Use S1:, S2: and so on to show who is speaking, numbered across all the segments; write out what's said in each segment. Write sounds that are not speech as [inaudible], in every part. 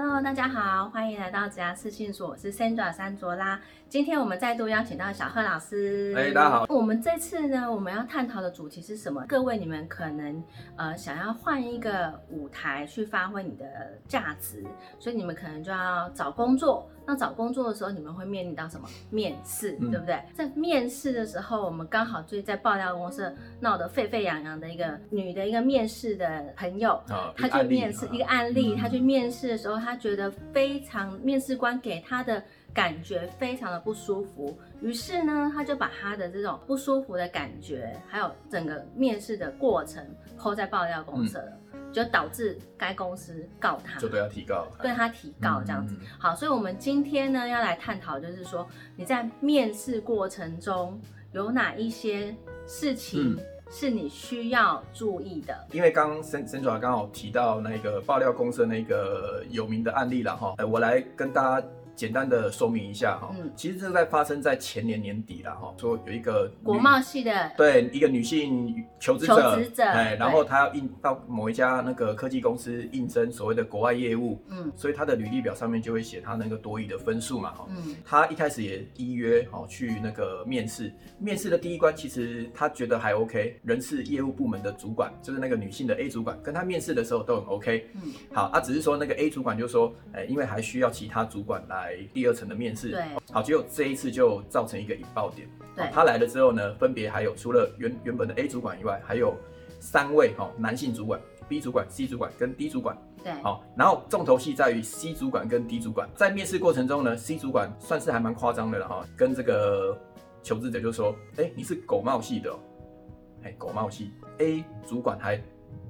S1: Hello，大家好，欢迎来到职涯私信所，我是 Sandra 三卓拉。今天我们再度邀请到小贺老师。
S2: 哎大家好
S1: 我们这次呢，我们要探讨的主题是什么？各位，你们可能呃想要换一个舞台去发挥你的价值，所以你们可能就要找工作。那找工作的时候，你们会面临到什么？面试，
S2: 嗯。
S1: 对不对？在面试的时候，我们刚好就在爆料公司闹得沸沸扬扬的一个女的一个面试的朋友，
S2: 啊
S1: 他去面试一个案例，
S2: 嗯。
S1: 他去面试的时候，她觉得非常面试官给她的感觉非常的不舒服，于是呢，他就把他的这种不舒服的感觉，还有整个面试的过程抛在爆料公司了，就导致该公司告他，
S2: 就对他提告，
S1: 对他提告这样子。
S2: 嗯
S1: 好，所以我们今天呢要来探讨，就是说你在面试过程中有哪一些事情
S2: 嗯
S1: 是你需要注意的。
S2: 因为刚刚沈沈主刚好提到那个爆料公司那个有名的案例了哈，呃，我来跟大家简单的说明一下哈。
S1: 嗯
S2: 其实这在发生在前年年底了哈，说有一个
S1: 国贸系的
S2: 对一个女性求职者，
S1: 求职者
S2: 哎，然后她要应到某一家那个科技公司应征所谓的国外业务，
S1: 嗯
S2: 所以她的履历表上面就会写她那个多语的分数嘛哈。
S1: 嗯
S2: 她一开始也依约哦去那个面试，面试的第一关其实她觉得还 OK，人事业务部门的主管就是那个女性的 A 主管，跟她面试的时候都很 OK。
S1: 嗯，
S2: 好啊，只是说那个 A 主管就说，哎、因为还需要其他主管来第二层的面试。
S1: 对
S2: 好，结果这一次就造成一个引爆点。
S1: 对
S2: 哦他来了之后呢，分别还有除了原原本的 A 主管以外，还有三位哈、哦、男性主管，B 主管、C 主管跟 D 主管。
S1: 对，
S2: 好，然后重头戏在于 C 主管跟 D 主管，在面试过程中呢，C 主管算是还蛮夸张的了哈，跟这个求职者就说，哎，你是狗帽系的、哦，哎，狗帽系，A 主管还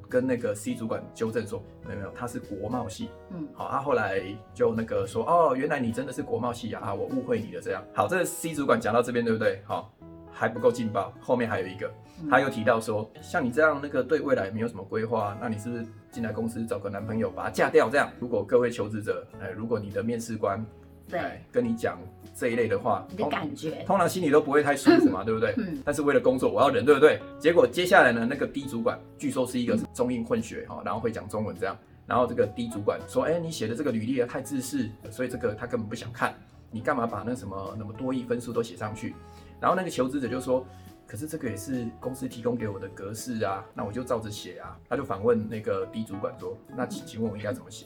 S2: 跟那个 C 主管纠正说，没有没有，他是国贸系，
S1: 嗯
S2: 好，啊，后来就那个说，哦，原来你真的是国贸系啊，啊，我误会你了这样。好，这个 C 主管讲到这边对不对？好，还不够劲爆，后面还有一个，
S1: 嗯
S2: 他又提到说，像你这样那个对未来没有什么规划，那你是不是进来公司找个男朋友把他嫁掉？这样，如果各位求职者，哎，如果你的面试官，
S1: 对
S2: 哎，跟你讲这一类的话，
S1: 你的感觉，
S2: 通常心里都不会太舒服嘛，[laughs] 对不对？
S1: 嗯
S2: 但是为了工作，我要忍，对不对？结果接下来呢，那个 D 主管据说是一个中英混血哈，然后会讲中文这样。然后这个 D 主管说：“哎，你写的这个履历啊太自私，所以这个他根本不想看。你干嘛把那什么那么多亿分数都写上去？”然后那个求职者就说：“可是这个也是公司提供给我的格式啊，那我就照着写啊。”他就反问那个 D 主管说：“那请请问我应该怎么写？”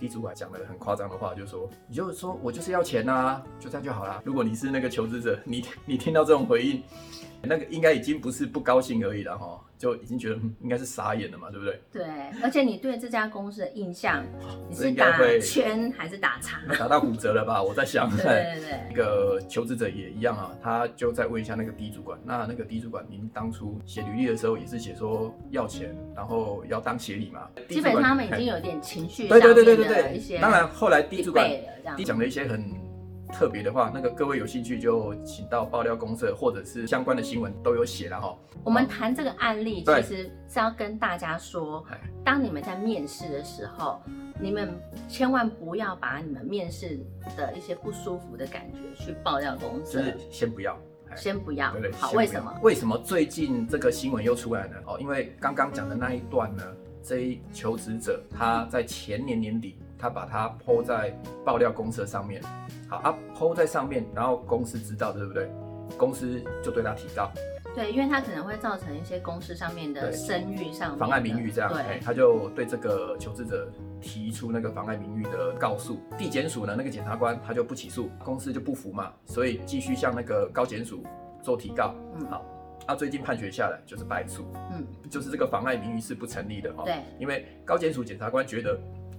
S2: 地主管讲了很夸张的话，就说：“你就说我就是要钱呐，就这样就好啦。”如果你是那个求职者，你你听到这种回应，那个应该已经不是不高兴而已了哈，就已经觉得嗯应该是傻眼了嘛，对不对？
S1: 对，而且你对这家公司的印象，你
S2: 这
S1: 是打
S2: 应该会
S1: 圈还是打叉？[laughs]
S2: 打到骨折了吧？[laughs] 我在想。
S1: 对对对
S2: 一个求职者也一样啊，他就再问一下那个 D 主管，那那个 D 主管，您当初写履历的时候也是写说要钱，然后要当协理嘛？
S1: 基本上他们已经
S2: 有
S1: 有点情绪上
S2: 对对对对对对
S1: 面的一些，
S2: 当然后来 D 主管讲了一些很特别的话，那个各位有兴趣就请到爆料公社或者是相关的新闻都有写了哈。
S1: 我们谈这个案例，其
S2: 对
S1: 实是要跟大家说
S2: 哎，
S1: 当你们在面试的时候，你们千万不要把你们面试的一些不舒服的感觉去爆料公司
S2: 就是，先不要。哎
S1: 先不要
S2: 对对？。
S1: 好，为什么？
S2: 为什么最近这个新闻又出来呢？哦，因为刚刚讲的那一段呢，这一求职者他在前年年底，他把它 PO 在爆料公社上面，好啊，PO 在上面，然后公司知道，对不对？公司就对他提告，
S1: 对，因为他可能会造成一些公司上面的声誉上
S2: 妨碍名誉这样，哎
S1: 对，
S2: 他就对这个求职者提出那个妨碍名誉的告诉。地检署呢，那个检察官他就不起诉，公司就不服嘛，所以继续向那个高检署做提告。
S1: 嗯
S2: 好，啊，最近判决下来就是败诉，
S1: 嗯，
S2: 就是这个妨碍名誉是不成立的哈。
S1: 对，
S2: 因为高检署检察官觉得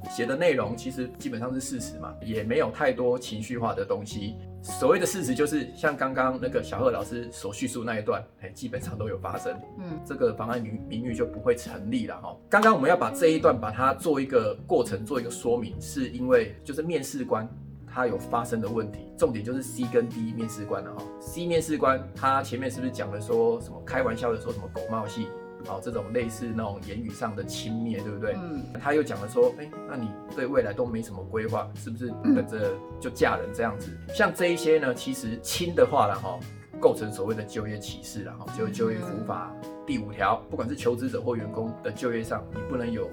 S2: 写的内容其实基本上是事实嘛，也没有太多情绪化的东西。所谓的事实就是像刚刚那个小贺老师所叙述那一段，哎，基本上都有发生。
S1: 嗯，
S2: 这个妨碍名名誉就不会成立了哈。刚刚我们要把这一段把它做一个过程，做一个说明，是因为就是面试官他有发生的问题，重点就是 C 跟 D 面试官了哈。C 面试官他前面是不是讲了说什么开玩笑的说什么狗冒系，好这种类似那种言语上的轻蔑，对不对？
S1: 嗯，
S2: 他又讲了说，哎、那你对未来都没什么规划，是不是等着就嫁人这样子？像这一些呢，其实轻的话了哈，构成所谓的就业歧视了哈，就就业服务法第五条，不管是求职者或员工的就业上，你不能有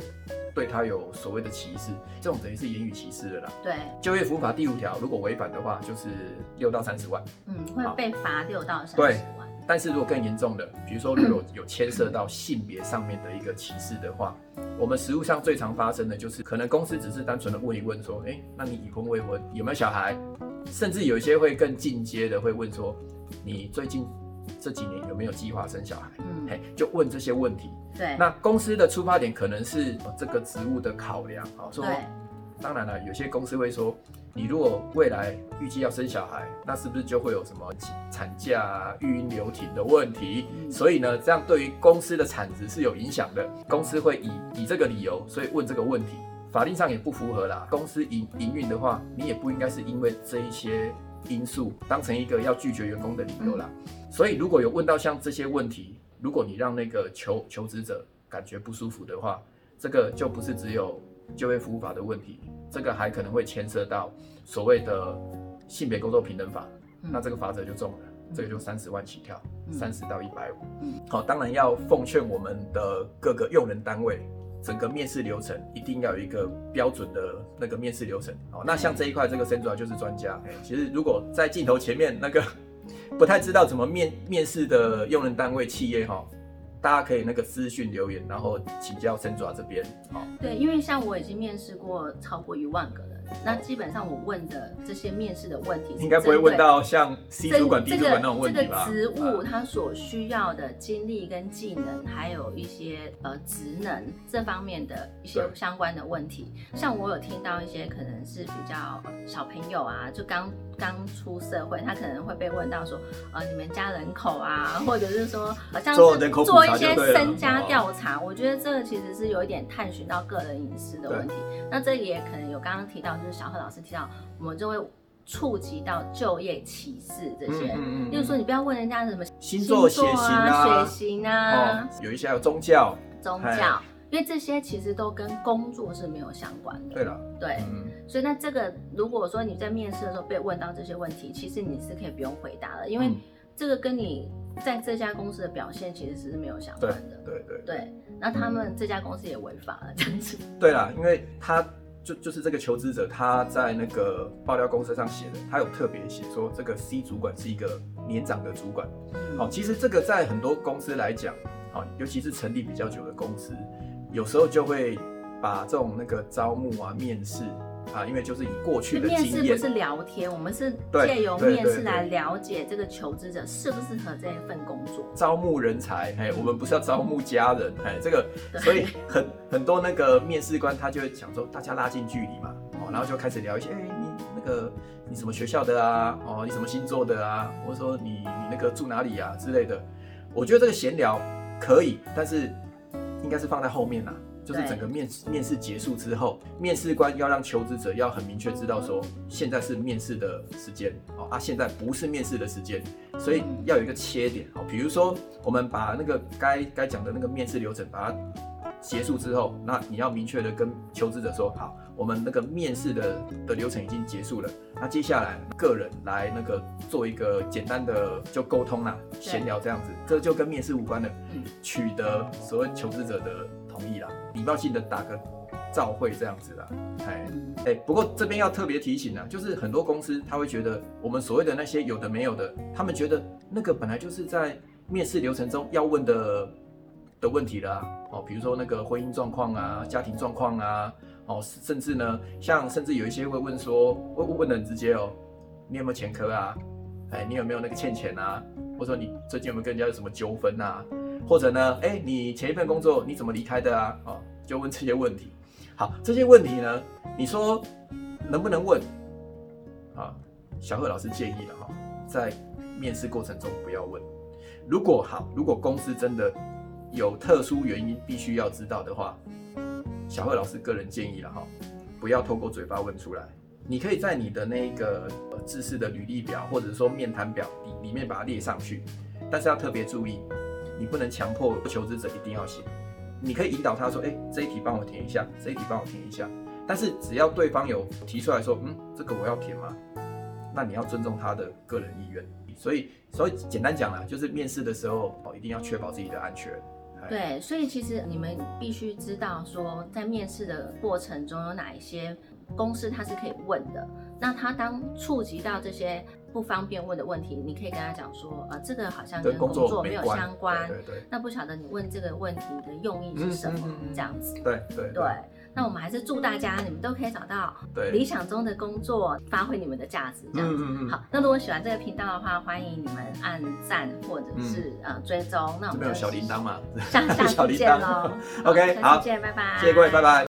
S2: 对他有所谓的歧视，这种等于是言语歧视了啦。
S1: 对，
S2: 就业服务法第五条，如果违反的话，就是六到三十万。
S1: 嗯，会被罚六到三十万。
S2: 但是如果更严重的，比如说如果有有牵涉到性别上面的一个歧视的话，我们实务上最常发生的就是，可能公司只是单纯的问一问说，哎，那你已婚未婚，有没有小孩？甚至有一些会更进阶的会问说，你最近这几年有没有计划生小孩？
S1: 嗯，
S2: 嘿，就问这些问题。
S1: 对，
S2: 那公司的出发点可能是呃这个职务的考量，好说
S1: 对，
S2: 当然了，有些公司会说，你如果未来预计要生小孩，那是不是就会有什么产假啊、育婴留停的问题？
S1: 嗯
S2: 所以呢，这样对于公司的产值是有影响的。公司会以以这个理由，所以问这个问题，法令上也不符合啦。公司营营运的话，你也不应该是因为这一些因素当成一个要拒绝员工的理由啦。所以如果有问到像这些问题，如果你让那个求求职者感觉不舒服的话，这个就不是只有就业服务法的问题，这个还可能会牵涉到所谓的性别工作平等法，
S1: 嗯
S2: 那这个法则就重了，这个就三十万起跳，
S1: 嗯
S2: 三十到一百五
S1: 嗯。
S2: 好，当然要奉劝我们的各个用人单位。整个面试流程一定要有一个标准的那个面试流程。好，那像这一块，这个 Sandra 就是专家。哎，其实如果在镜头前面那个 [laughs] 不太知道怎么面面试的用人单位企业哈，大家可以那个私讯留言，然后请教 Sandra 这边。好，
S1: 对，因为像我已经面试过超过一万个人，那基本上我问的这些面试的问题是
S2: 应该不会问到像 C 主管、D
S1: 这
S2: 主管那种问题吧？
S1: 这个职务
S2: 啊
S1: 它所需要的经历跟技能，还有一些呃职能这方面的一些相关的问题。像我有听到一些可能是比较小朋友啊，就刚刚出社会，他可能会被问到说，呃，你们家人口啊，或者是说好像是
S2: 做
S1: 一些身家
S2: 哦
S1: 调查。我觉得这个其实是有一点探寻到个人隐私的问题。那这也可能有刚刚提到，就是小贺老师提到，我们就会触及到就业歧视这些。
S2: 嗯
S1: 例如说，你不要问人家什么
S2: 星座、血型啊，
S1: 血型啊、
S2: 哦，有一些还有宗教。
S1: 宗
S2: 哎
S1: 教，因为这些其实都跟工作是没有相关的。
S2: 对了，
S1: 对，
S2: 嗯，
S1: 所以那这个如果说你在面试的时候被问到这些问题，其实你是可以不用回答了，因为
S2: 嗯
S1: 这个跟你在这家公司的表现其实是没有相关的。
S2: 对对
S1: 对，那他们这家公司也违法了，这样子。
S2: 对啦，因为他就就是这个求职者他在那个爆料公司上写的，他有特别写说这个 C 主管是一个年长的主管。
S1: 嗯
S2: 好，其实这个在很多公司来讲，好，尤其是成立比较久的公司，有时候就会把这种那个招募啊、面试啊，因为就是以过去
S1: 就
S2: 的经验，
S1: 面试不是聊天，我们是
S2: 对
S1: 借由
S2: 对对
S1: 面试来
S2: 对
S1: 了解这个求职者适不适合这一份工作。
S2: 招募人才，哎，我们不是要招募家人，哎，这个，
S1: 对
S2: 所以很很多那个面试官他就会想说，大家拉近距离嘛，哦，然后就开始聊一些，哎，你那个你什么学校的啊，哦，你什么星座的啊，或者说你你那个住哪里啊之类的。我觉得这个闲聊可以，但是应该是放在后面啦。就是整个面试面试结束之后，面试官要让求职者要很明确知道说，现在是面试的时间哦啊，现在不是面试的时间，所以要有一个切点哦。比如说，我们把那个该该讲的那个面试流程把它结束之后，那你要明确的跟求职者说，好，我们那个面试的的流程已经结束了，那接下来个人来那个做一个简单的就沟通啦，闲聊这样子，这就跟面试无关了
S1: 嗯，
S2: 取得所谓求职者的同意啦，礼貌性的打个照会这样子啦，哎。
S1: 嗯
S2: 哎、不过这边要特别提醒啊，就是很多公司他会觉得我们所谓的那些有的没有的，他们觉得那个本来就是在面试流程中要问的的问题啦、哦，比如说那个婚姻状况啊、家庭状况啊，哦，甚至呢，像甚至有一些会问说，问问的很直接哦，你有没有前科啊？哎，你有没有那个欠钱啊？或者说你最近有没有跟人家有什么纠纷啊？或者呢，哎，你前一份工作你怎么离开的啊？哦，就问这些问题。好，这些问题呢，你说能不能问？啊，小贺老师建议了哈，在面试过程中不要问。如果好，如果公司真的有特殊原因必须要知道的话，小贺老师个人建议了哈，不要透过嘴巴问出来。你可以在你的那个呃知识的履历表或者说面谈表里里面把它列上去，但是要特别注意，你不能强迫求职者一定要写。你可以引导他说：“哎、这一题帮我填一下，这一题帮我填一下。”但是只要对方有提出来说：“嗯，这个我要填吗？”那你要尊重他的个人意愿。所以，所以简单讲啦，就是面试的时候哦，一定要确保自己的安全。哎，
S1: 对，所以其实你们必须知道说，在面试的过程中有哪一些公司他是可以问的。那他当触及到这些不方便问的问题，你可以跟他讲说，呃，这个好像跟工作没有相关。
S2: 对对。
S1: 那不晓得你问这个问题的用意是什么？这样子。
S2: 对对
S1: 对。那我们还是祝大家，你们都可以找到理想中的工作，发挥你们的价值。这样子。好，那如果喜欢这个频道的话，欢迎你们按赞或者是呃追踪。那我们
S2: 有小铃铛嘛？
S1: 下下次见喽。[laughs]
S2: OK，好，
S1: 见，拜拜。
S2: 谢谢各位，拜拜。